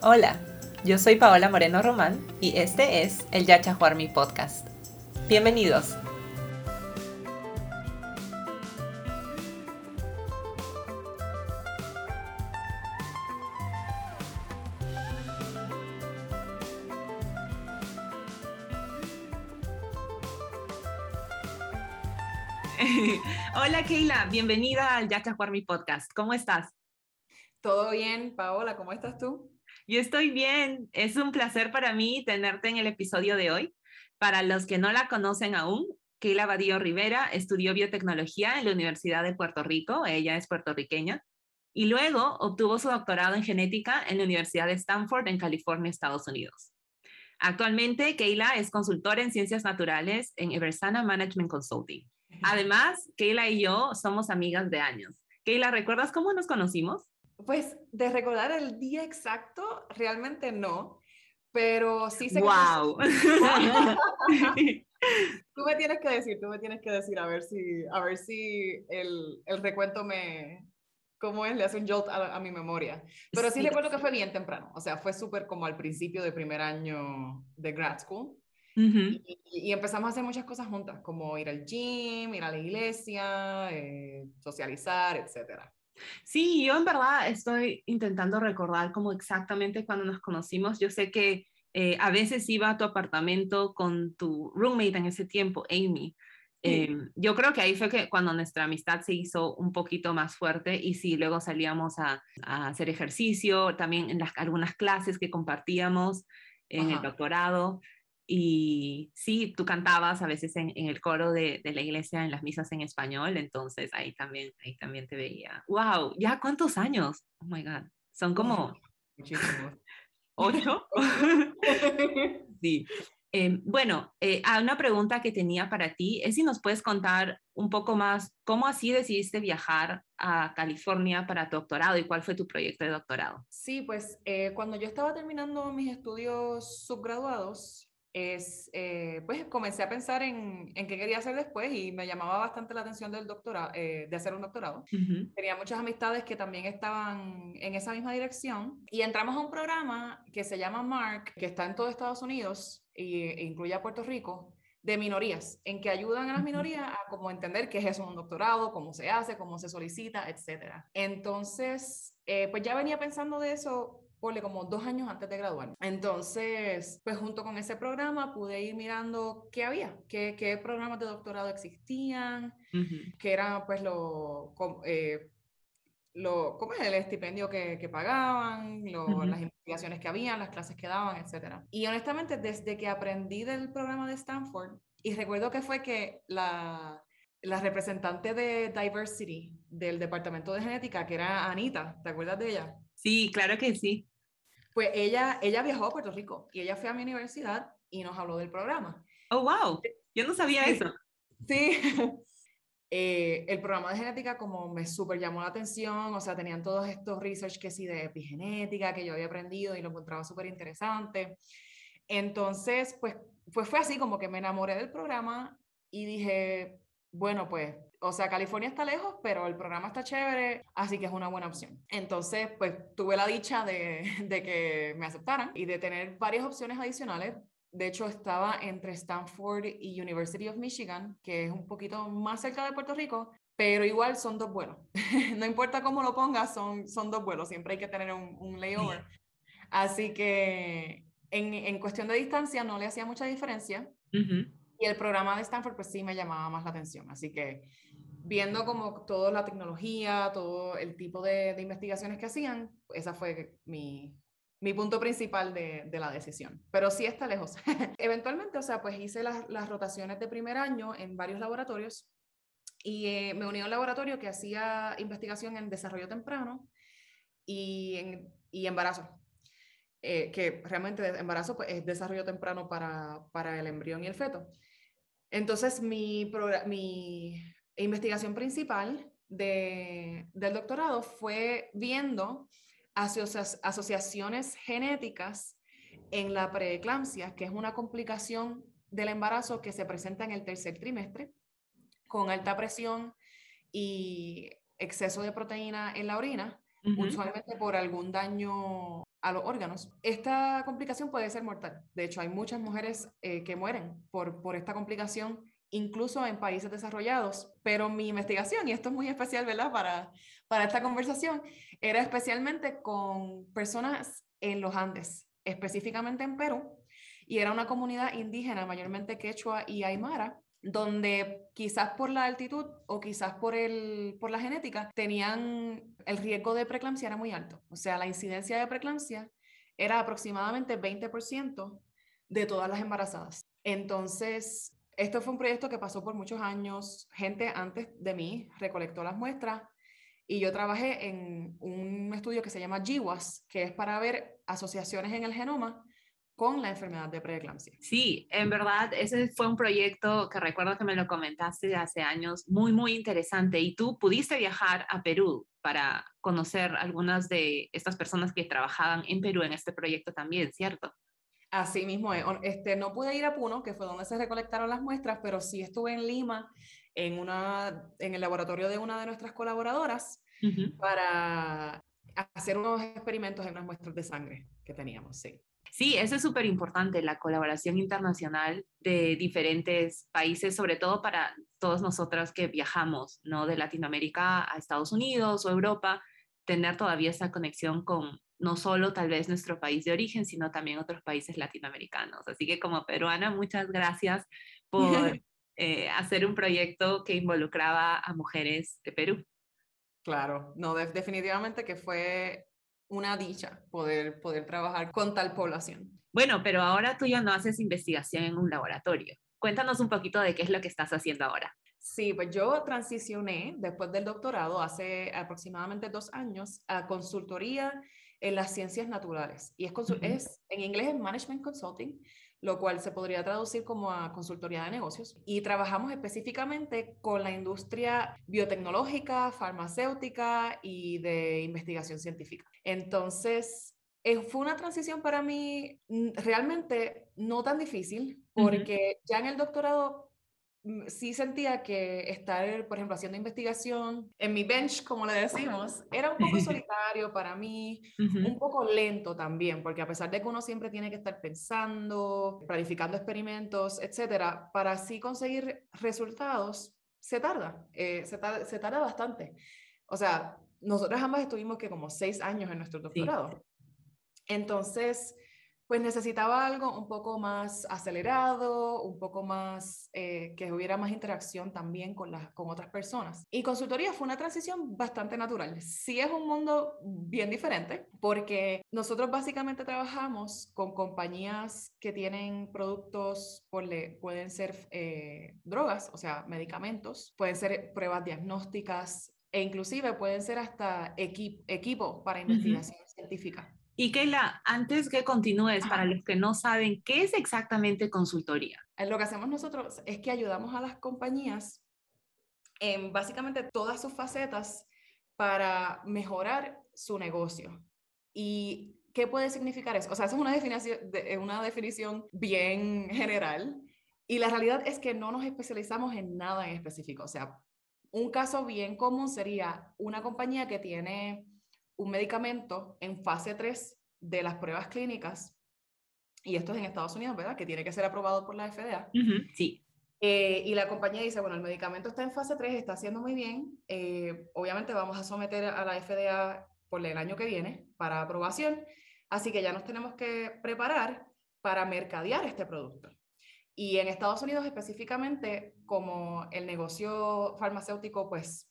Hola, yo soy Paola Moreno Román y este es el Yacha Mi Podcast. Bienvenidos. Hola Keila, bienvenida al Yacha Mi Podcast. ¿Cómo estás? Todo bien, Paola, ¿cómo estás tú? Yo estoy bien. Es un placer para mí tenerte en el episodio de hoy. Para los que no la conocen aún, Keila Badillo Rivera estudió biotecnología en la Universidad de Puerto Rico. Ella es puertorriqueña. Y luego obtuvo su doctorado en genética en la Universidad de Stanford en California, Estados Unidos. Actualmente, Keila es consultora en ciencias naturales en Eversana Management Consulting. Además, Keila y yo somos amigas de años. Keila, ¿recuerdas cómo nos conocimos? Pues de recordar el día exacto, realmente no, pero sí sé wow. tú me tienes que decir, tú me tienes que decir a ver si, a ver si el, el recuento me, ¿cómo es? Le hace un jolt a, mi memoria. Pero sí, recuerdo que fue bien temprano, o sea, fue súper como al principio del primer año de grad school. y, y, empezamos a hacer muchas cosas juntas, como ir al gym, ir a la iglesia, eh, socializar, etcétera. Sí, yo en verdad estoy intentando recordar cómo exactamente cuando nos conocimos. Yo sé que eh, a veces iba a tu apartamento con tu roommate en ese tiempo, Amy. Em, yo creo que ahí fue que cuando nuestra amistad se hizo un poquito más fuerte y sí, luego salíamos a, hacer ejercicio, también en las, algunas clases que compartíamos en el doctorado. Y sí, tú cantabas a veces en, el coro de, la iglesia, en las misas en español, entonces ahí también, ahí también te veía. ¡Wow! ¿Ya cuántos años? Oh my God. Son como... Muchísimos. ¿Ocho? sí. Em, bueno, eh, una pregunta que tenía para ti es si nos puedes contar un poco más cómo así decidiste viajar a California para tu doctorado y cuál fue tu proyecto de doctorado. Sí, pues eh, cuando yo estaba terminando mis estudios subgraduados, es, eh, pues comencé a pensar en, en, qué quería hacer después y me llamaba bastante la atención del doctorado, eh, de hacer un doctorado. Tenía muchas amistades que también estaban en esa misma dirección y entramos a un programa que se llama MARC, que está en todo Estados Unidos e incluye a Puerto Rico, de minorías, en que ayudan a las minorías a como entender qué es eso un doctorado, cómo se hace, cómo se solicita, etc. Entonces, eh, pues ya venía pensando de eso ponle como dos años antes de graduar. Entonces, pues junto con ese programa pude ir mirando qué había, qué, qué programas de doctorado existían, qué era pues lo, eh, lo, ¿cómo es el estipendio que, que pagaban, las investigaciones que habían, las clases que daban, etcétera. Y honestamente, desde que aprendí del programa de Stanford, y recuerdo que fue que la, la representante de Diversity del Departamento de Genética, que era Anita, ¿te acuerdas de ella? Sí, claro que sí. Pues ella, ella viajó a Puerto Rico y ella fue a mi universidad y nos habló del programa. Oh, wow. Yo no sabía eso. Sí. Eh, el programa de genética como me súper llamó la atención, o sea, tenían todos estos research que sí de epigenética que yo había aprendido y lo encontraba súper interesante. Entonces, pues, pues fue así como que me enamoré del programa y dije, bueno, pues o sea, California está lejos, pero el programa está chévere, así que es una buena opción. Entonces, pues tuve la dicha de, de, que me aceptaran y de tener varias opciones adicionales. De hecho, estaba entre Stanford y University of Michigan, que es un poquito más cerca de Puerto Rico, pero igual son dos vuelos. no importa cómo lo pongas, son, son dos vuelos, siempre hay que tener un, un layover. Así que en, en, cuestión de distancia no le hacía mucha diferencia. Y el programa de Stanford, pues sí me llamaba más la atención. Así que viendo como toda la tecnología, todo el tipo de, de investigaciones que hacían, esa fue mi, mi punto principal de, de, la decisión. Pero sí está lejos. Eventualmente, o sea, pues hice las, las, rotaciones de primer año en varios laboratorios y eh, me uní a un laboratorio que hacía investigación en desarrollo temprano y, en, y embarazo. Eh, que realmente embarazo pues, es desarrollo temprano para, para el embrión y el feto. Entonces, mi, mi investigación principal de, del doctorado fue viendo asociaciones genéticas en la preeclampsia, que es una complicación del embarazo que se presenta en el tercer trimestre, con alta presión y exceso de proteína en la orina, usualmente por algún daño a los órganos, esta complicación puede ser mortal. De hecho, hay muchas mujeres eh, que mueren por, por esta complicación, incluso en países desarrollados. Pero mi investigación, y esto es muy especial, ¿verdad? Para, para esta conversación, era especialmente con personas en los Andes, específicamente en Perú, y era una comunidad indígena, mayormente quechua y aymara, donde quizás por la altitud o quizás por, el, por la genética tenían el riesgo de preeclampsia era muy alto. O sea, la incidencia de preeclampsia era aproximadamente 20% de todas las embarazadas. Entonces, esto fue un proyecto que pasó por muchos años. Gente antes de mí recolectó las muestras y yo trabajé en un estudio que se llama GWAS, que es para ver asociaciones en el genoma con la enfermedad de preeclampsia. Sí, en verdad, ese fue un proyecto que recuerdo que me lo comentaste hace años, muy, muy interesante. Y tú pudiste viajar a Perú para conocer algunas de estas personas que trabajaban en Perú en este proyecto también, ¿cierto? Así mismo, este, no pude ir a Puno, que fue donde se recolectaron las muestras, pero sí estuve en Lima, en, una, en el laboratorio de una de nuestras colaboradoras, para hacer unos experimentos en unas muestras de sangre que teníamos, sí. Sí, eso es súper importante, la colaboración internacional de diferentes países, sobre todo para todos nosotras que viajamos, ¿no? De Latinoamérica a Estados Unidos o Europa, tener todavía esa conexión con no solo tal vez nuestro país de origen, sino también otros países latinoamericanos. Así que como peruana, muchas gracias por eh, hacer un proyecto que involucraba a mujeres de Perú. Claro, no, definitivamente que fue una dicha poder, poder trabajar con tal población. Bueno, pero ahora tú ya no haces investigación en un laboratorio. Cuéntanos un poquito de qué es lo que estás haciendo ahora. Sí, pues yo transicioné después del doctorado hace aproximadamente dos años a consultoría en las ciencias naturales. Y es, es en inglés es Management Consulting lo cual se podría traducir como a consultoría de negocios. Y trabajamos específicamente con la industria biotecnológica, farmacéutica y de investigación científica. Entonces, eh, fue una transición para mí mm, realmente no tan difícil, porque ya en el doctorado sí sentía que estar, por ejemplo, haciendo investigación en mi bench, como le decimos, era un poco solitario para mí, un poco lento también, porque a pesar de que uno siempre tiene que estar pensando, planificando experimentos, etcétera, para así conseguir resultados, se tarda, eh, se, tarda bastante. O sea, nosotras ambas estuvimos que como seis años en nuestro doctorado. Entonces, pues necesitaba algo un poco más acelerado, un poco más, eh, que hubiera más interacción también con, las, con otras personas. Y consultoría fue una transición bastante natural. Sí es un mundo bien diferente porque nosotros básicamente trabajamos con compañías que tienen productos, pueden ser eh, drogas, o sea, medicamentos, pueden ser pruebas diagnósticas e inclusive pueden ser hasta equipo para investigación científica. Y Keila, antes que continúes, para los que no saben, ¿qué es exactamente consultoría? Eh, lo que hacemos nosotros es que ayudamos a las compañías en básicamente todas sus facetas para mejorar su negocio. ¿Y qué puede significar eso? O sea, eso es una definición, una definición bien general. Y la realidad es que no nos especializamos en nada en específico. O sea, un caso bien común sería una compañía que tiene un medicamento en fase 3 de las pruebas clínicas, y esto es en Estados Unidos, ¿verdad? Que tiene que ser aprobado por la FDA. sí. Eh, y la compañía dice, bueno, el medicamento está en fase 3, está haciendo muy bien, eh, obviamente vamos a someter a la FDA por el año que viene para aprobación, así que ya nos tenemos que preparar para mercadear este producto. Y en Estados Unidos específicamente, como el negocio farmacéutico, pues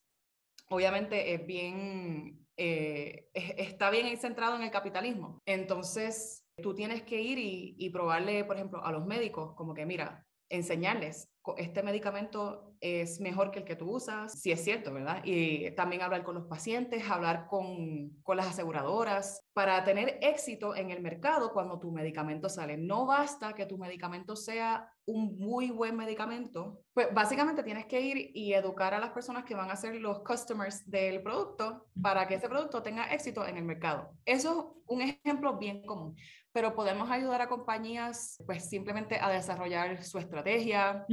obviamente es bien eh, está bien centrado en el capitalismo. Entonces, tú tienes que ir y, y probarle, por ejemplo, a los médicos, como que, mira, enseñarles, este medicamento es mejor que el que tú usas, si es cierto, ¿verdad? Y también hablar con los pacientes, hablar con, con, las aseguradoras, para tener éxito en el mercado cuando tu medicamento sale. No basta que tu medicamento sea un muy buen medicamento, pues básicamente tienes que ir y educar a las personas que van a ser los customers del producto para que ese producto tenga éxito en el mercado. Eso es un ejemplo bien común pero podemos ayudar a compañías pues simplemente a desarrollar su estrategia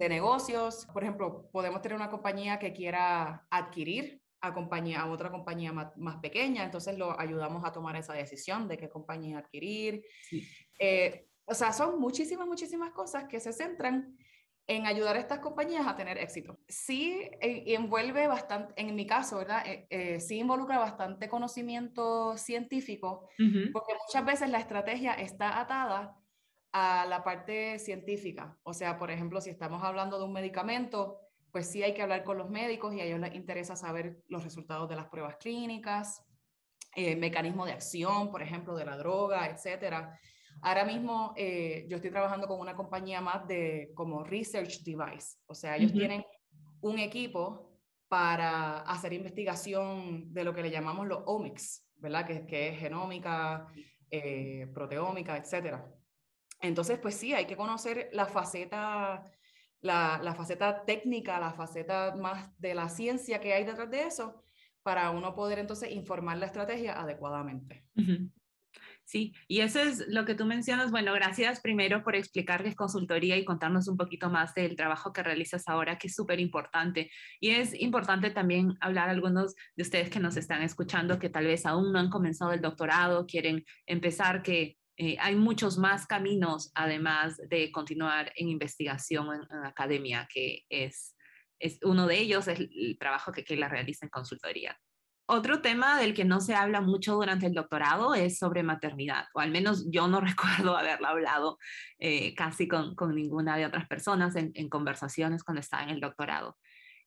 de negocios. Por ejemplo, podemos tener una compañía que quiera adquirir a, compañía, a otra compañía más, pequeña, entonces lo ayudamos a tomar esa decisión de qué compañía adquirir. Eh, o sea, son muchísimas, muchísimas cosas que se centran en ayudar a estas compañías a tener éxito. Sí eh, envuelve bastante, en mi caso, ¿verdad? Eh, eh, sí involucra bastante conocimiento científico, porque muchas veces la estrategia está atada a la parte científica. O sea, por ejemplo, si estamos hablando de un medicamento, pues sí hay que hablar con los médicos y a ellos les interesa saber los resultados de las pruebas clínicas, eh, mecanismo de acción, por ejemplo, de la droga, etcétera. Ahora mismo eh, yo estoy trabajando con una compañía más de como research device, o sea, ellos tienen un equipo para hacer investigación de lo que le llamamos los omics, ¿verdad? Que, que es genómica, eh, proteómica, etcétera. Entonces, pues sí, hay que conocer la faceta, la, la, faceta técnica, la faceta más de la ciencia que hay detrás de eso, para uno poder entonces informar la estrategia adecuadamente. Sí, y eso es lo que tú mencionas. Bueno, gracias primero por explicar qué es consultoría y contarnos un poquito más del trabajo que realizas ahora, que es súper importante. Y es importante también hablar a algunos de ustedes que nos están escuchando que tal vez aún no han comenzado el doctorado, quieren empezar, que eh, hay muchos más caminos además de continuar en investigación en, academia, que es, es uno de ellos, es el trabajo que la realiza en consultoría. Otro tema del que no se habla mucho durante el doctorado es sobre maternidad, o al menos yo no recuerdo haberlo hablado eh, casi con, con, ninguna de otras personas en, en, conversaciones cuando estaba en el doctorado.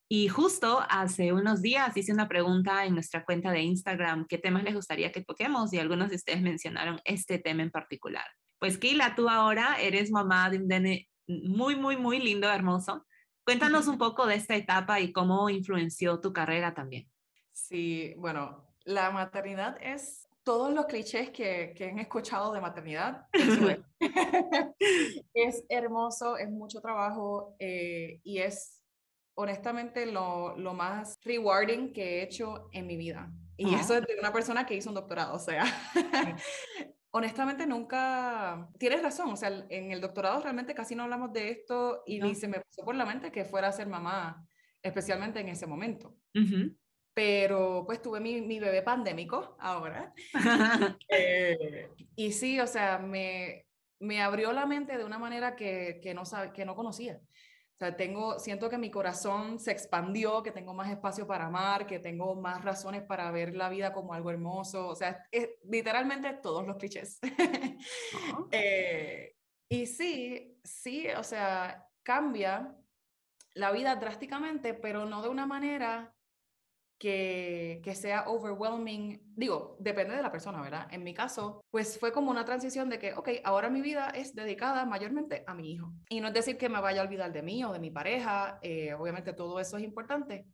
Y justo hace unos días hice una pregunta en nuestra cuenta de Instagram, ¿qué temas les gustaría que toquemos? Y algunos de ustedes mencionaron este tema en particular. Pues Kila, tú ahora eres mamá de un nene muy, muy, muy lindo, hermoso. Cuéntanos un poco de esta etapa y cómo influenció tu carrera también. Sí, bueno, la maternidad es todos los clichés que, que han escuchado de maternidad. es. hermoso, es mucho trabajo eh, y es honestamente lo, lo, más rewarding que he hecho en mi vida. Y eso es de una persona que hizo un doctorado, o sea, honestamente nunca, tienes razón, o sea, en el doctorado realmente casi no hablamos de esto y ni se me pasó por la mente que fuera a ser mamá, especialmente en ese momento pero pues tuve mi, mi bebé pandémico ahora. Eh, y sí, o sea, me, me abrió la mente de una manera que, que, no, que no conocía. O sea, tengo, siento que mi corazón se expandió, que tengo más espacio para amar, que tengo más razones para ver la vida como algo hermoso. O sea, es, literalmente todos los clichés. eh, y sí, sí, o sea, cambia la vida drásticamente, pero no de una manera que, que, sea overwhelming, digo, depende de la persona, ¿verdad? En mi caso, pues fue como una transición de que, ok, ahora mi vida es dedicada mayormente a mi hijo. Y no es decir que me vaya a olvidar de mí o de mi pareja, eh, obviamente todo eso es importante,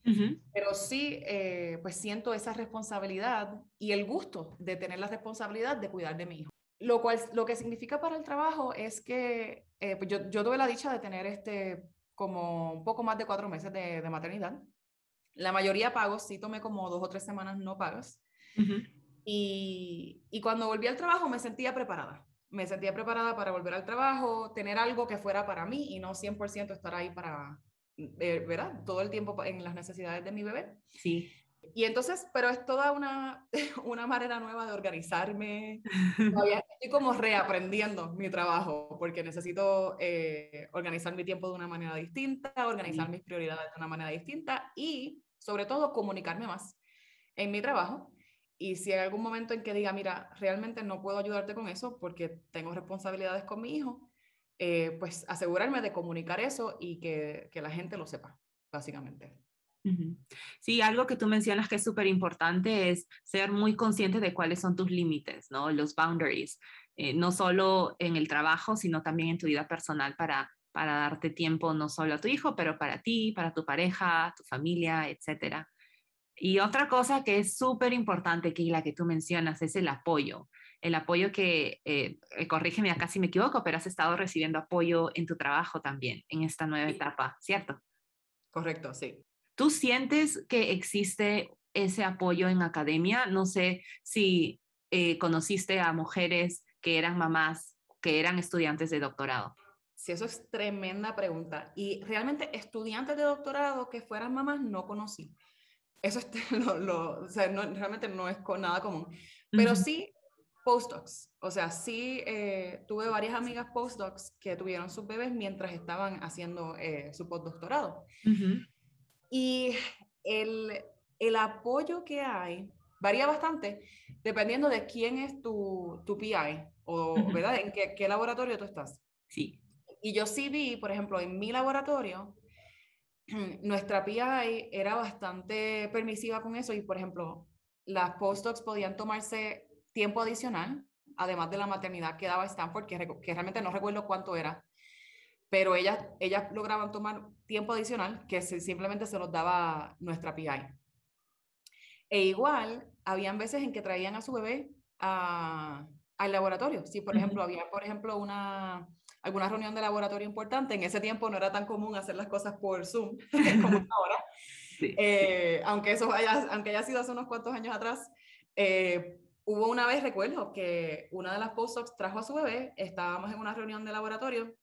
pero sí, eh, pues siento esa responsabilidad y el gusto de tener la responsabilidad de cuidar de mi hijo. Lo cual, lo que significa para el trabajo es que eh, pues yo, yo tuve la dicha de tener este como un poco más de cuatro meses de, de maternidad. La mayoría pagos, sí tomé como dos o tres semanas no pagas. y, y cuando volví al trabajo me sentía preparada. Me sentía preparada para volver al trabajo, tener algo que fuera para mí y no 100% estar ahí para, eh, ¿verdad? Todo el tiempo en las necesidades de mi bebé. Sí. Y entonces, pero es toda una, una manera nueva de organizarme. estoy como reaprendiendo mi trabajo porque necesito eh, organizar mi tiempo de una manera distinta, organizar mis prioridades de una manera distinta y sobre todo comunicarme más en mi trabajo. Y si hay algún momento en que diga, mira, realmente no puedo ayudarte con eso porque tengo responsabilidades con mi hijo, eh, pues asegurarme de comunicar eso y que, que la gente lo sepa, básicamente. Sí, algo que tú mencionas que es súper importante es ser muy consciente de cuáles son tus límites, ¿no? Los boundaries, eh, no solo en el trabajo, sino también en tu vida personal para para darte tiempo no solo a tu hijo, pero para ti, para tu pareja, tu familia, etc. Y otra cosa que es súper importante, que la que tú mencionas, es el apoyo. El apoyo que, eh, eh, corrígeme acá si me equivoco, pero has estado recibiendo apoyo en tu trabajo también, en esta nueva etapa, ¿cierto? Correcto, sí. ¿Tú sientes que existe ese apoyo en academia? No sé si eh, conociste a mujeres que eran mamás, que eran estudiantes de doctorado. Sí, eso es tremenda pregunta. Y realmente estudiantes de doctorado que fueran mamás no conocí. eso es lo, o sea, no, realmente no es nada común. Pero sí, postdocs. O sea, sí eh, tuve varias amigas postdocs que tuvieron sus bebés mientras estaban haciendo eh, su postdoctorado. Y el, el, apoyo que hay varía bastante dependiendo de quién es tu, tu PI o, ¿verdad? En qué, qué laboratorio tú estás. Sí. Y yo sí vi, por ejemplo, en mi laboratorio, nuestra PI era bastante permisiva con eso y, por ejemplo, las postdocs podían tomarse tiempo adicional, además de la maternidad que daba Stanford, que, que realmente no recuerdo cuánto era, pero ellas, ellas lograban tomar tiempo adicional que simplemente se los daba nuestra PI. E igual, habían veces en que traían a su bebé a, al laboratorio. Si, por ejemplo, había, por ejemplo, una, alguna reunión de laboratorio importante, en ese tiempo no era tan común hacer las cosas por Zoom como ahora. Eh, aunque eso haya, aunque haya sido hace unos cuantos años atrás, eh, hubo una vez, recuerdo, que una de las postdocs trajo a su bebé, estábamos en una reunión de laboratorio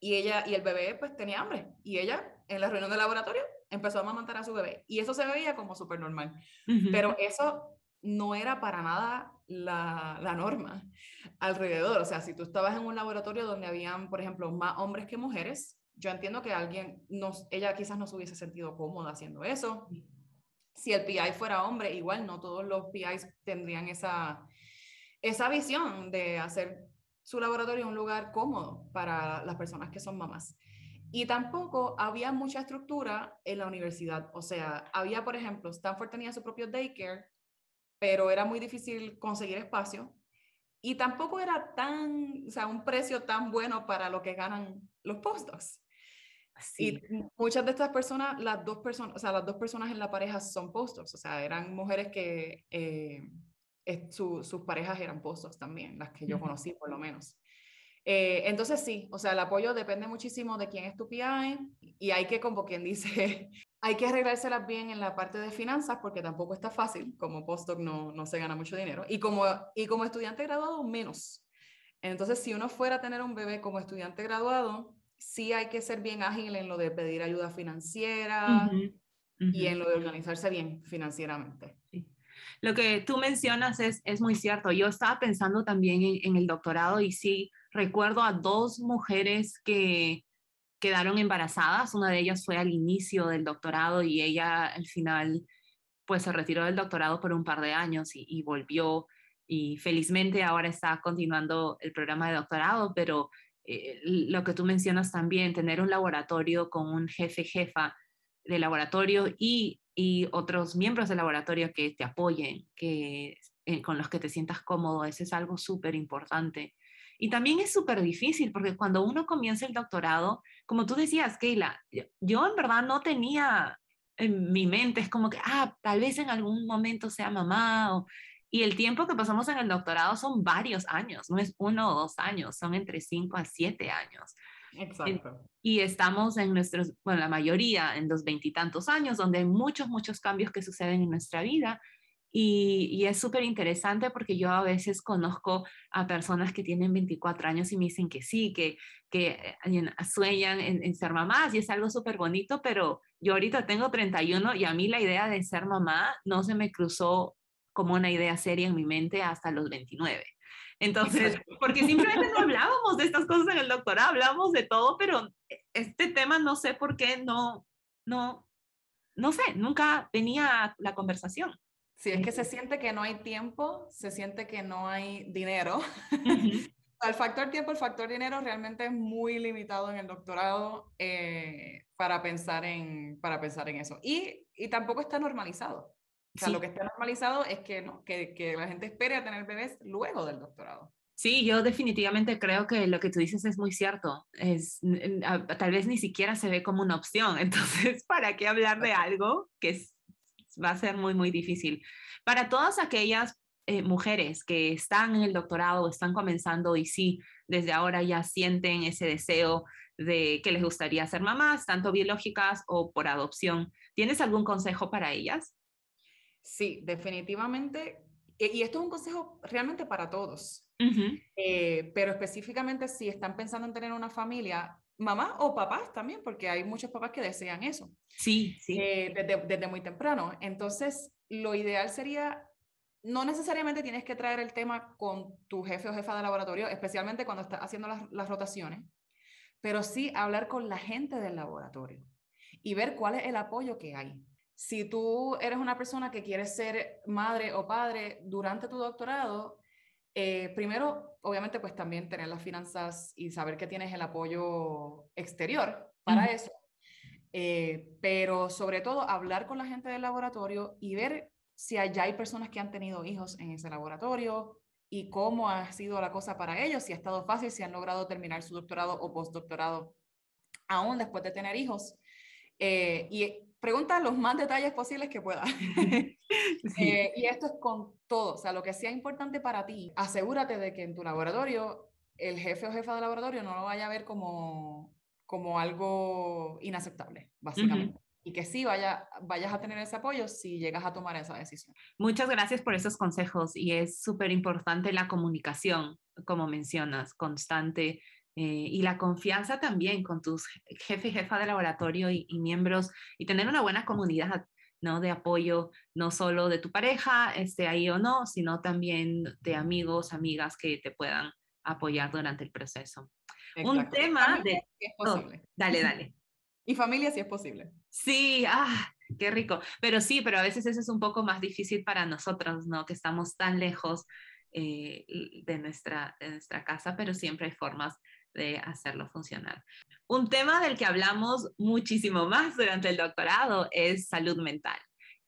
y ella y el bebé pues tenía hambre y ella en la reunión de laboratorio empezó a amamantar a su bebé y eso se veía como súper normal. Pero eso no era para nada la, la, norma alrededor. O sea, si tú estabas en un laboratorio donde habían, por ejemplo, más hombres que mujeres, yo entiendo que alguien, nos, ella quizás no se hubiese sentido cómoda haciendo eso. Si el PI fuera hombre, igual no todos los PIs tendrían esa, esa visión de hacer su laboratorio un lugar cómodo para las personas que son mamás. Y tampoco había mucha estructura en la universidad. O sea, había, por ejemplo, Stanford tenía su propio daycare pero era muy difícil conseguir espacio y tampoco era tan, o sea, un precio tan bueno para lo que ganan los postdocs. Y muchas de estas personas, las dos personas, o sea, las dos personas en la pareja son postdocs, o sea, eran mujeres que eh, sus parejas eran postdocs también, las que yo conocí por lo menos. Eh, entonces sí, o sea, el apoyo depende muchísimo de quién es tu PI y hay que, como quien dice, hay que arreglárselas bien en la parte de finanzas porque tampoco está fácil, como postdoc no, no se gana mucho dinero y como, y como estudiante graduado menos. Entonces, si uno fuera a tener un bebé como estudiante graduado, sí hay que ser bien ágil en lo de pedir ayuda financiera y en lo de organizarse bien financieramente. Lo que tú mencionas es, es muy cierto. Yo estaba pensando también en, en el doctorado y sí recuerdo a dos mujeres que quedaron embarazadas. Una de ellas fue al inicio del doctorado y ella al final pues se retiró del doctorado por un par de años y, volvió y felizmente ahora está continuando el programa de doctorado, pero eh, lo que tú mencionas también, tener un laboratorio con un jefe, jefa de laboratorio y, y otros miembros del laboratorio que te apoyen, que, eh, con los que te sientas cómodo, eso es algo súper importante. Y también es súper difícil porque cuando uno comienza el doctorado, como tú decías, Keila, yo en verdad no tenía en mi mente, es como que, ah, tal vez en algún momento sea mamá. O, y el tiempo que pasamos en el doctorado son varios años, no es uno o dos años, son entre cinco a siete años. Exacto. Y estamos en nuestros, bueno, la mayoría en los veintitantos años, donde hay muchos, muchos cambios que suceden en nuestra vida y, es súper interesante porque yo a veces conozco a personas que tienen 24 años y me dicen que sí, que, que eh, sueñan en, ser mamás y es algo súper bonito, pero yo ahorita tengo 31 y a mí la idea de ser mamá no se me cruzó como una idea seria en mi mente hasta los 29. Entonces, porque simplemente no hablábamos de estas cosas en el doctorado, hablábamos de todo, pero este tema no sé por qué no, no, no sé, nunca venía la conversación. Si es que se siente que no hay tiempo, se siente que no hay dinero. el factor tiempo, el factor dinero realmente es muy limitado en el doctorado eh, para, pensar en, para pensar en eso. Y, y tampoco está normalizado. O sea, lo que está normalizado es que, no, que, que la gente espere a tener bebés luego del doctorado. Sí, yo definitivamente creo que lo que tú dices es muy cierto. Es, tal vez ni siquiera se ve como una opción. Entonces, ¿para qué hablar de algo que es va a ser muy, muy difícil. Para todas aquellas eh, mujeres que están en el doctorado, están comenzando y sí, desde ahora ya sienten ese deseo de que les gustaría ser mamás, tanto biológicas o por adopción, ¿tienes algún consejo para ellas? Sí, definitivamente. Y esto es un consejo realmente para todos, eh, pero específicamente si están pensando en tener una familia, mamá o papás también, porque hay muchos papás que desean eso. Sí, sí. Eh, desde, desde, muy temprano. Entonces, lo ideal sería, no necesariamente tienes que traer el tema con tu jefe o jefa de laboratorio, especialmente cuando estás haciendo las, las rotaciones, pero sí hablar con la gente del laboratorio y ver cuál es el apoyo que hay. Si tú eres una persona que quiere ser madre o padre durante tu doctorado, eh, primero, obviamente, pues también tener las finanzas y saber que tienes el apoyo exterior para eso. Eh, pero sobre todo, hablar con la gente del laboratorio y ver si allá hay personas que han tenido hijos en ese laboratorio y cómo ha sido la cosa para ellos, si ha estado fácil, si han logrado terminar su doctorado o postdoctorado aún después de tener hijos. Eh, y pregunta los más detalles posibles que pueda. Eh, y esto es con todo, o sea, lo que sea importante para ti, asegúrate de que en tu laboratorio el jefe o jefa de laboratorio no lo vaya a ver como, como algo inaceptable, básicamente. Y que sí vaya, vayas a tener ese apoyo si llegas a tomar esa decisión. Muchas gracias por esos consejos y es súper importante la comunicación, como mencionas, constante eh, y la confianza también con tus jefe y jefa de laboratorio y, miembros y tener una buena comunidad ¿no? de apoyo, no solo de tu pareja, esté ahí o no, sino también de amigos, amigas que te puedan apoyar durante el proceso. Un tema de... es posible. dale, dale. y familia si es posible. Sí, ah, qué rico. Pero sí, pero a veces eso es un poco más difícil para nosotros, ¿no? Que estamos tan lejos eh, de, nuestra, de nuestra casa, pero siempre hay formas de hacerlo funcionar. Un tema del que hablamos muchísimo más durante el doctorado es salud mental.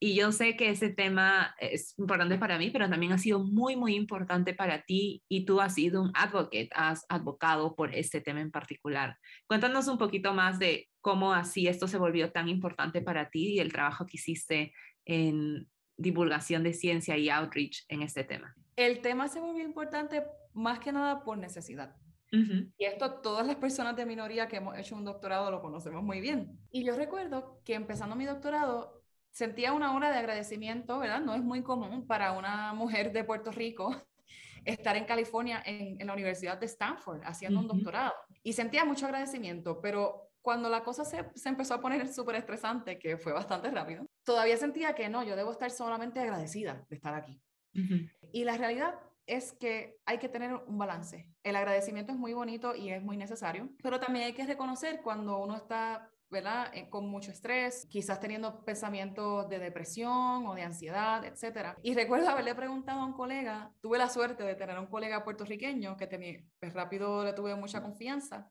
Y yo sé que ese tema es importante para mí, pero también ha sido muy, muy importante para ti y tú has sido un advocate, has advocado por este tema en particular. Cuéntanos un poquito más de cómo así esto se volvió tan importante para ti y el trabajo que hiciste en divulgación de ciencia y outreach en este tema. El tema se volvió importante más que nada por necesidad. Y esto todas las personas de minoría que hemos hecho un doctorado lo conocemos muy bien. Y yo recuerdo que empezando mi doctorado sentía una hora de agradecimiento, ¿verdad? No es muy común para una mujer de Puerto Rico estar en California en, la Universidad de Stanford haciendo un doctorado. Y sentía mucho agradecimiento, pero cuando la cosa se, se empezó a poner súper estresante, que fue bastante rápido, todavía sentía que no, yo debo estar solamente agradecida de estar aquí. Y la realidad es que hay que tener un balance. El agradecimiento es muy bonito y es muy necesario, pero también hay que reconocer cuando uno está ¿verdad? Eh, con mucho estrés, quizás teniendo pensamientos de depresión o de ansiedad, etc. Y recuerdo haberle preguntado a un colega, tuve la suerte de tener un colega puertorriqueño que tenía, pues rápido le tuve mucha confianza,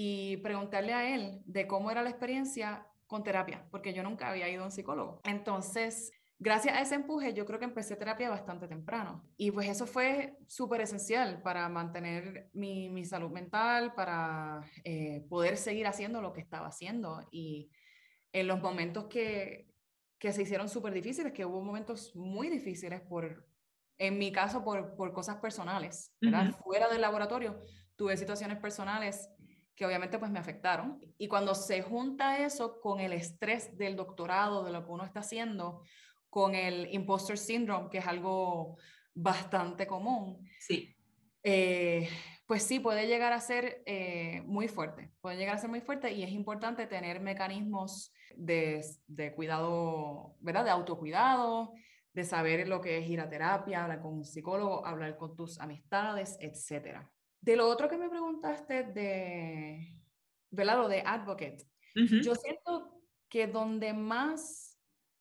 y preguntarle a él de cómo era la experiencia con terapia, porque yo nunca había ido a un psicólogo. Entonces, gracias a ese empuje, yo creo que empecé terapia bastante temprano. Y pues eso fue súper esencial para mantener mi, mi salud mental, para eh, poder seguir haciendo lo que estaba haciendo. Y en los momentos que, que se hicieron súper difíciles, que hubo momentos muy difíciles por, en mi caso, por, por cosas personales, ¿verdad? Fuera del laboratorio, tuve situaciones personales que obviamente pues me afectaron. Y cuando se junta eso con el estrés del doctorado, de lo que uno está haciendo, con el imposter syndrome, que es algo bastante común. Sí. Eh, pues sí, puede llegar a ser eh, muy fuerte, puede llegar a ser muy fuerte y es importante tener mecanismos de, de, cuidado, ¿verdad? De autocuidado, de saber lo que es ir a terapia, hablar con un psicólogo, hablar con tus amistades, etc. De lo otro que me preguntaste de, ¿verdad? Lo de advocate. Yo siento que donde más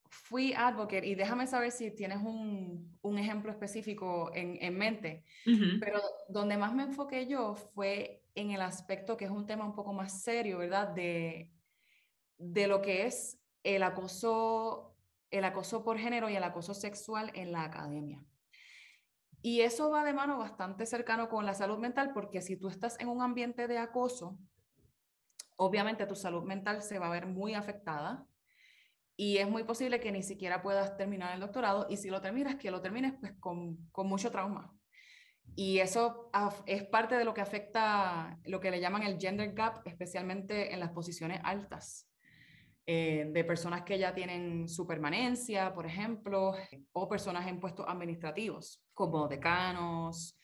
fui advocate y déjame saber si tienes un, un ejemplo específico en, en mente, pero donde más me enfoqué yo fue en el aspecto que es un tema un poco más serio, ¿verdad? De, de lo que es el acoso, el acoso por género y el acoso sexual en la academia. Y eso va de mano bastante cercano con la salud mental, porque si tú estás en un ambiente de acoso, obviamente tu salud mental se va a ver muy afectada y es muy posible que ni siquiera puedas terminar el doctorado y si lo terminas, que lo termines pues con, con mucho trauma. Y eso es parte de lo que afecta lo que le llaman el gender gap, especialmente en las posiciones altas, eh, de personas que ya tienen su permanencia, por ejemplo, o personas en puestos administrativos, como decanos,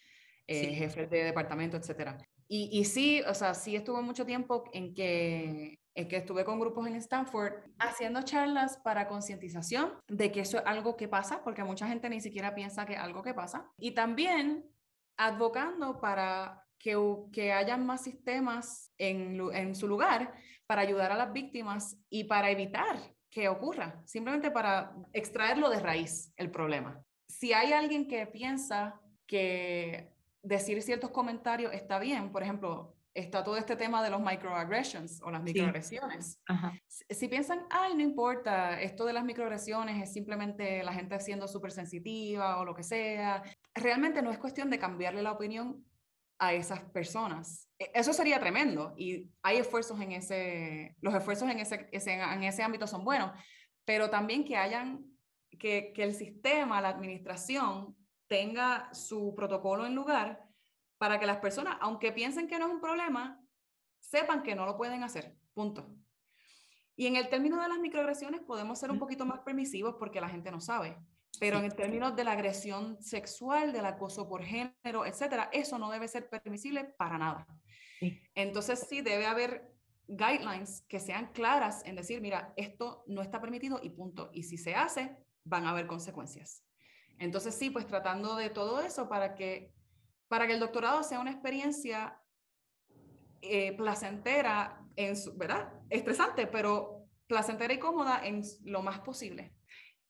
eh, jefes de departamento, etc. y, y, sí, o sea, sí estuve mucho tiempo en que, en que estuve con grupos en Stanford haciendo charlas para concientización de que eso es algo que pasa, porque mucha gente ni siquiera piensa que es algo que pasa. Y también advocando para que, que hayan más sistemas en, en su lugar para ayudar a las víctimas y para evitar que ocurra, simplemente para extraerlo de raíz, el problema. Si hay alguien que piensa que decir ciertos comentarios está bien, por ejemplo, está todo este tema de los microaggressions o las microagresiones. Si, piensan, ay, no importa, esto de las microagresiones es simplemente la gente siendo súper sensitiva o lo que sea, realmente no es cuestión de cambiarle la opinión a esas personas. E, eso sería tremendo y hay esfuerzos en ese, los esfuerzos en ese, en ese ámbito son buenos, pero también que hayan, que, que el sistema, la administración tenga su protocolo en lugar para que las personas, aunque piensen que no es un problema, sepan que no lo pueden hacer. Punto. Y en el término de las microagresiones podemos ser un poquito más permisivos porque la gente no sabe. Pero en términos de la agresión sexual, del acoso por género, etcétera, eso no debe ser permisible para nada. Entonces, sí debe haber guidelines que sean claras en decir, mira, esto no está permitido y punto. Y si se hace, van a haber consecuencias. Entonces, sí, pues tratando de todo eso para que, para que el doctorado sea una experiencia eh, placentera, en su, ¿verdad? Estresante, pero placentera y cómoda en lo más posible.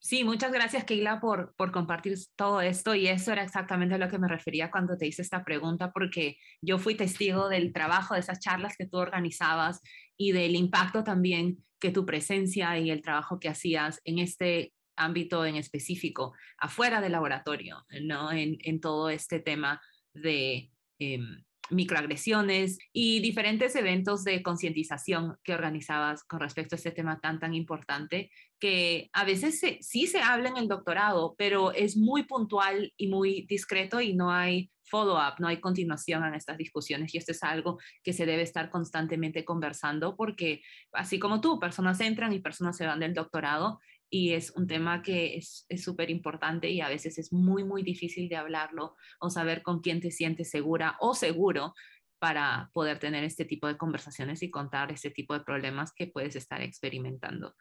Sí, muchas gracias, Keila, por, por compartir todo esto. Y eso era exactamente a lo que me refería cuando te hice esta pregunta, porque yo fui testigo del trabajo de esas charlas que tú organizabas y del impacto también que tu presencia y el trabajo que hacías en este ámbito en específico, afuera del laboratorio, ¿no? En, en todo este tema de em, microagresiones y diferentes eventos de concientización que organizabas con respecto a este tema tan, tan importante, que a veces sí se habla en el doctorado, pero es muy puntual y muy discreto y no hay follow-up, no hay continuación en estas discusiones. Y esto es algo que se debe estar constantemente conversando porque así como tú, personas entran y personas se van del doctorado y es un tema que es súper importante y a veces es muy, muy difícil de hablarlo o saber con quién te sientes segura o seguro para poder tener este tipo de conversaciones y contar este tipo de problemas que puedes estar experimentando.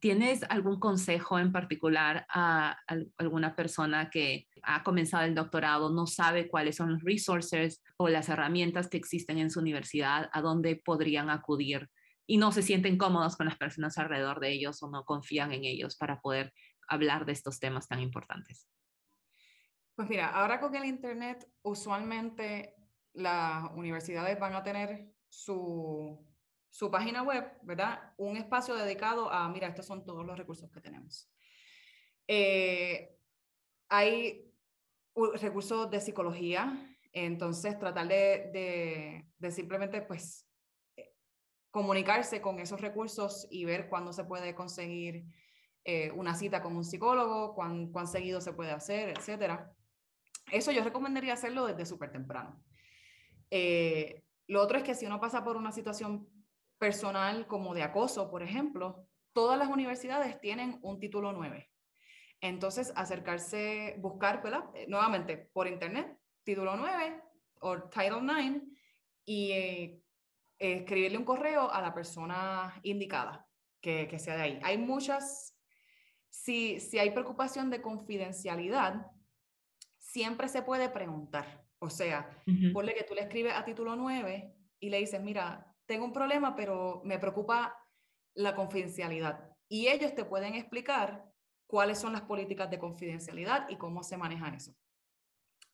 ¿Tienes algún consejo en particular a, alguna persona que ha comenzado el doctorado, no sabe cuáles son los resources o las herramientas que existen en su universidad, a dónde podrían acudir y no se sienten cómodos con las personas alrededor de ellos o no confían en ellos para poder hablar de estos temas tan importantes? Pues mira, ahora con el Internet, usualmente las universidades van a tener su, su página web, ¿verdad? Un espacio dedicado a, mira, estos son todos los recursos que tenemos. Eh, hay recursos de psicología, entonces tratar de, de, de simplemente, pues, comunicarse con esos recursos y ver cuándo se puede conseguir eh, una cita con un psicólogo, cuán, cuán seguido se puede hacer, etcétera. Eso yo recomendaría hacerlo desde súper temprano. Eh, lo otro es que si uno pasa por una situación personal como de acoso, por ejemplo, todas las universidades tienen un título 9. Entonces, acercarse, buscar, ¿verdad? Eh, nuevamente, por internet, título 9 o Title 9 y escribirle un correo a la persona indicada que, que sea de ahí. Hay muchas, si, si hay preocupación de confidencialidad, siempre se puede preguntar. O sea, uh ponle que tú le escribes a título 9 y le dices, mira, tengo un problema, pero me preocupa la confidencialidad. Y ellos te pueden explicar cuáles son las políticas de confidencialidad y cómo se maneja eso.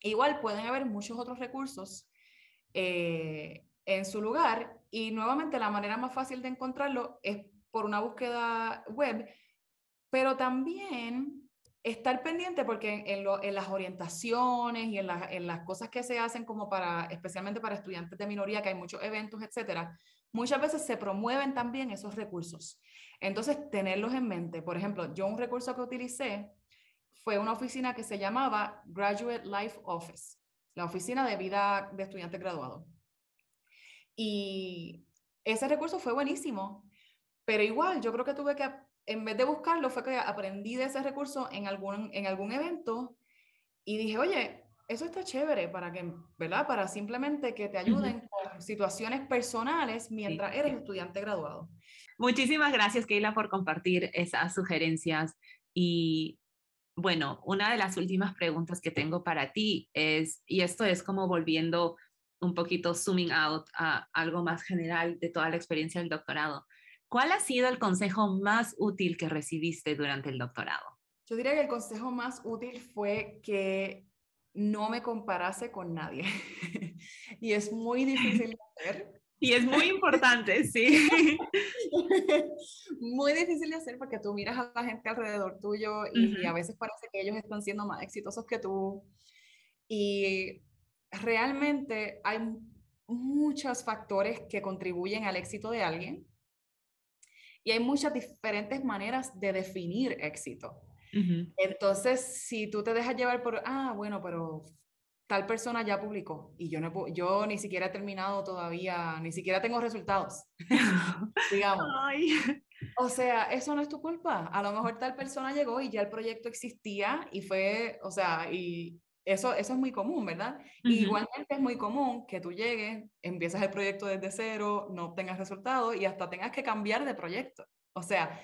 Igual pueden haber muchos otros recursos eh, en su lugar y nuevamente la manera más fácil de encontrarlo es por una búsqueda web, pero también estar pendiente porque en, las orientaciones y en, en, las cosas que se hacen como para, especialmente para estudiantes de minoría, que hay muchos eventos, etcétera, muchas veces se promueven también esos recursos. Entonces, tenerlos en mente. Por ejemplo, yo un recurso que utilicé fue una oficina que se llamaba Graduate Life Office, la oficina de vida de estudiantes graduados. Y ese recurso fue buenísimo, pero igual yo creo que tuve que, en vez de buscarlo, fue que aprendí de ese recurso en algún, en algún evento y dije, oye, eso está chévere para que, ¿verdad? Para simplemente que te ayuden con situaciones personales mientras eres estudiante graduado. Muchísimas gracias, Keila, por compartir esas sugerencias. Y bueno, una de las últimas preguntas que tengo para ti es, y esto es como volviendo un poquito zooming out a algo más general de toda la experiencia del doctorado. ¿Cuál ha sido el consejo más útil que recibiste durante el doctorado? Yo diría que el consejo más útil fue que no me comparase con nadie. y es muy difícil de hacer. Y es muy importante, sí. muy difícil de hacer porque tú miras a la gente alrededor tuyo y, a veces parece que ellos están siendo más exitosos que tú. Y realmente hay muchos factores que contribuyen al éxito de alguien y hay muchas diferentes maneras de definir éxito. Entonces, si tú te dejas llevar por, ah, bueno, pero tal persona ya publicó y yo, no, yo ni siquiera he terminado todavía, ni siquiera tengo resultados, digamos. O sea, eso no es tu culpa. A lo mejor tal persona llegó y ya el proyecto existía y fue, o sea, y eso, eso es muy común, ¿verdad? igualmente es muy común que tú llegues, empiezas el proyecto desde cero, no obtengas resultados y hasta tengas que cambiar de proyecto. O sea,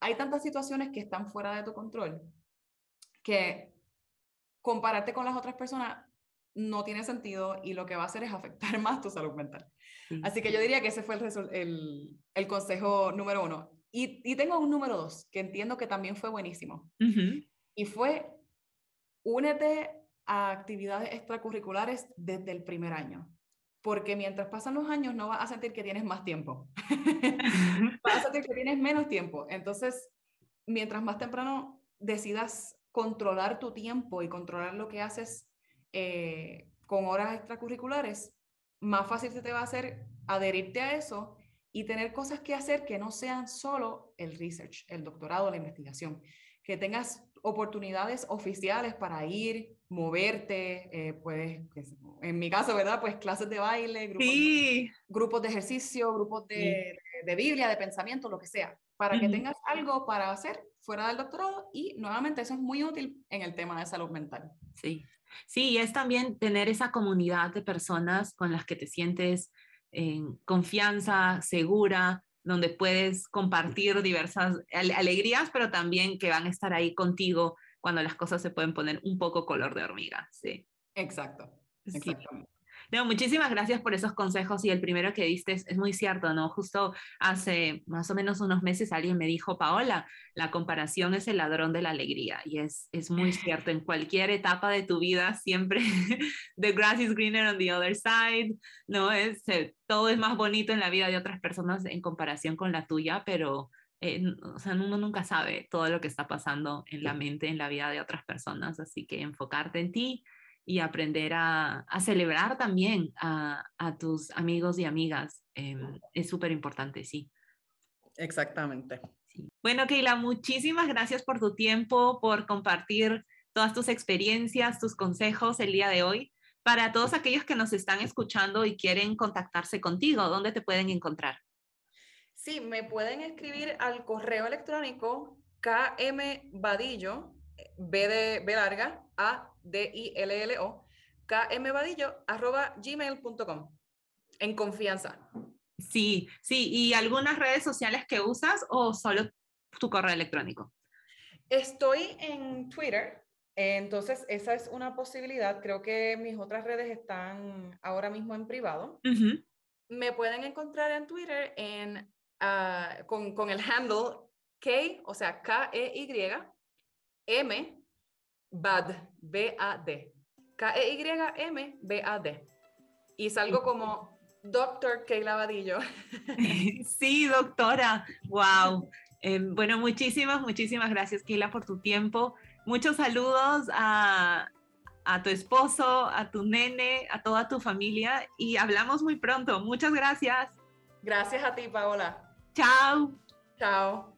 hay tantas situaciones que están fuera de tu control que compararte con las otras personas no tiene sentido y lo que va a hacer es afectar más tu salud mental. Así que yo diría que ese fue el, el, el consejo número uno. Y, y, tengo un número dos que entiendo que también fue buenísimo. Y fue, únete a actividades extracurriculares desde el primer año porque mientras pasan los años no vas a sentir que tienes más tiempo. vas a sentir que tienes menos tiempo. Entonces, mientras más temprano decidas controlar tu tiempo y controlar lo que haces eh, con horas extracurriculares, más fácil se te va a hacer adherirte a eso y tener cosas que hacer que no sean solo el research, el doctorado, la investigación, que tengas oportunidades oficiales para ir, moverte, eh, pues, en mi caso, ¿verdad? Pues clases de baile, grupos, de, grupos de ejercicio, grupos de, de, Biblia, de pensamiento, lo que sea, para que tengas algo para hacer fuera del doctorado y nuevamente eso es muy útil en el tema de salud mental. Sí, sí, y es también tener esa comunidad de personas con las que te sientes en confianza, segura, donde puedes compartir diversas alegrías, pero también que van a estar ahí contigo cuando las cosas se pueden poner un poco color de hormiga, sí. Exacto. No, muchísimas gracias por esos consejos y el primero que diste es, muy cierto, ¿no? Justo hace más o menos unos meses alguien me dijo, Paola, la comparación es el ladrón de la alegría y es, es muy cierto, en cualquier etapa de tu vida siempre the grass is greener on the other side, ¿no? Es, eh, todo es más bonito en la vida de otras personas en comparación con la tuya, pero eh, o sea, uno nunca sabe todo lo que está pasando en la mente, en la vida de otras personas, así que enfocarte en ti y aprender a, a celebrar también a, a, tus amigos y amigas em, es súper importante, sí. Exactamente. Bueno, Keila, muchísimas gracias por tu tiempo, por compartir todas tus experiencias, tus consejos el día de hoy. Para todos aquellos que nos están escuchando y quieren contactarse contigo, ¿dónde te pueden encontrar? Sí, me pueden escribir al correo electrónico kmbadillo, B de B larga, A D I L L O, kmbadillo arroba gmail.com. En confianza. Sí, sí, ¿y algunas redes sociales que usas o solo tu correo electrónico? Estoy en Twitter, entonces esa es una posibilidad. Creo que mis otras redes están ahora mismo en privado. Me pueden encontrar en Twitter en Ah, con, con, el handle K, o sea, K-E-Y, M, BAD, B-A-D. K-E-Y-M, B-A-D. Y salgo como Doctor Keila Vadillo. Sí, doctora. Wow. Em, bueno, muchísimas, muchísimas gracias, Keila, por tu tiempo. Muchos saludos a, a tu esposo, a tu nene, a toda tu familia y hablamos muy pronto. Muchas gracias. Gracias a ti, Paola. Chao. Chao.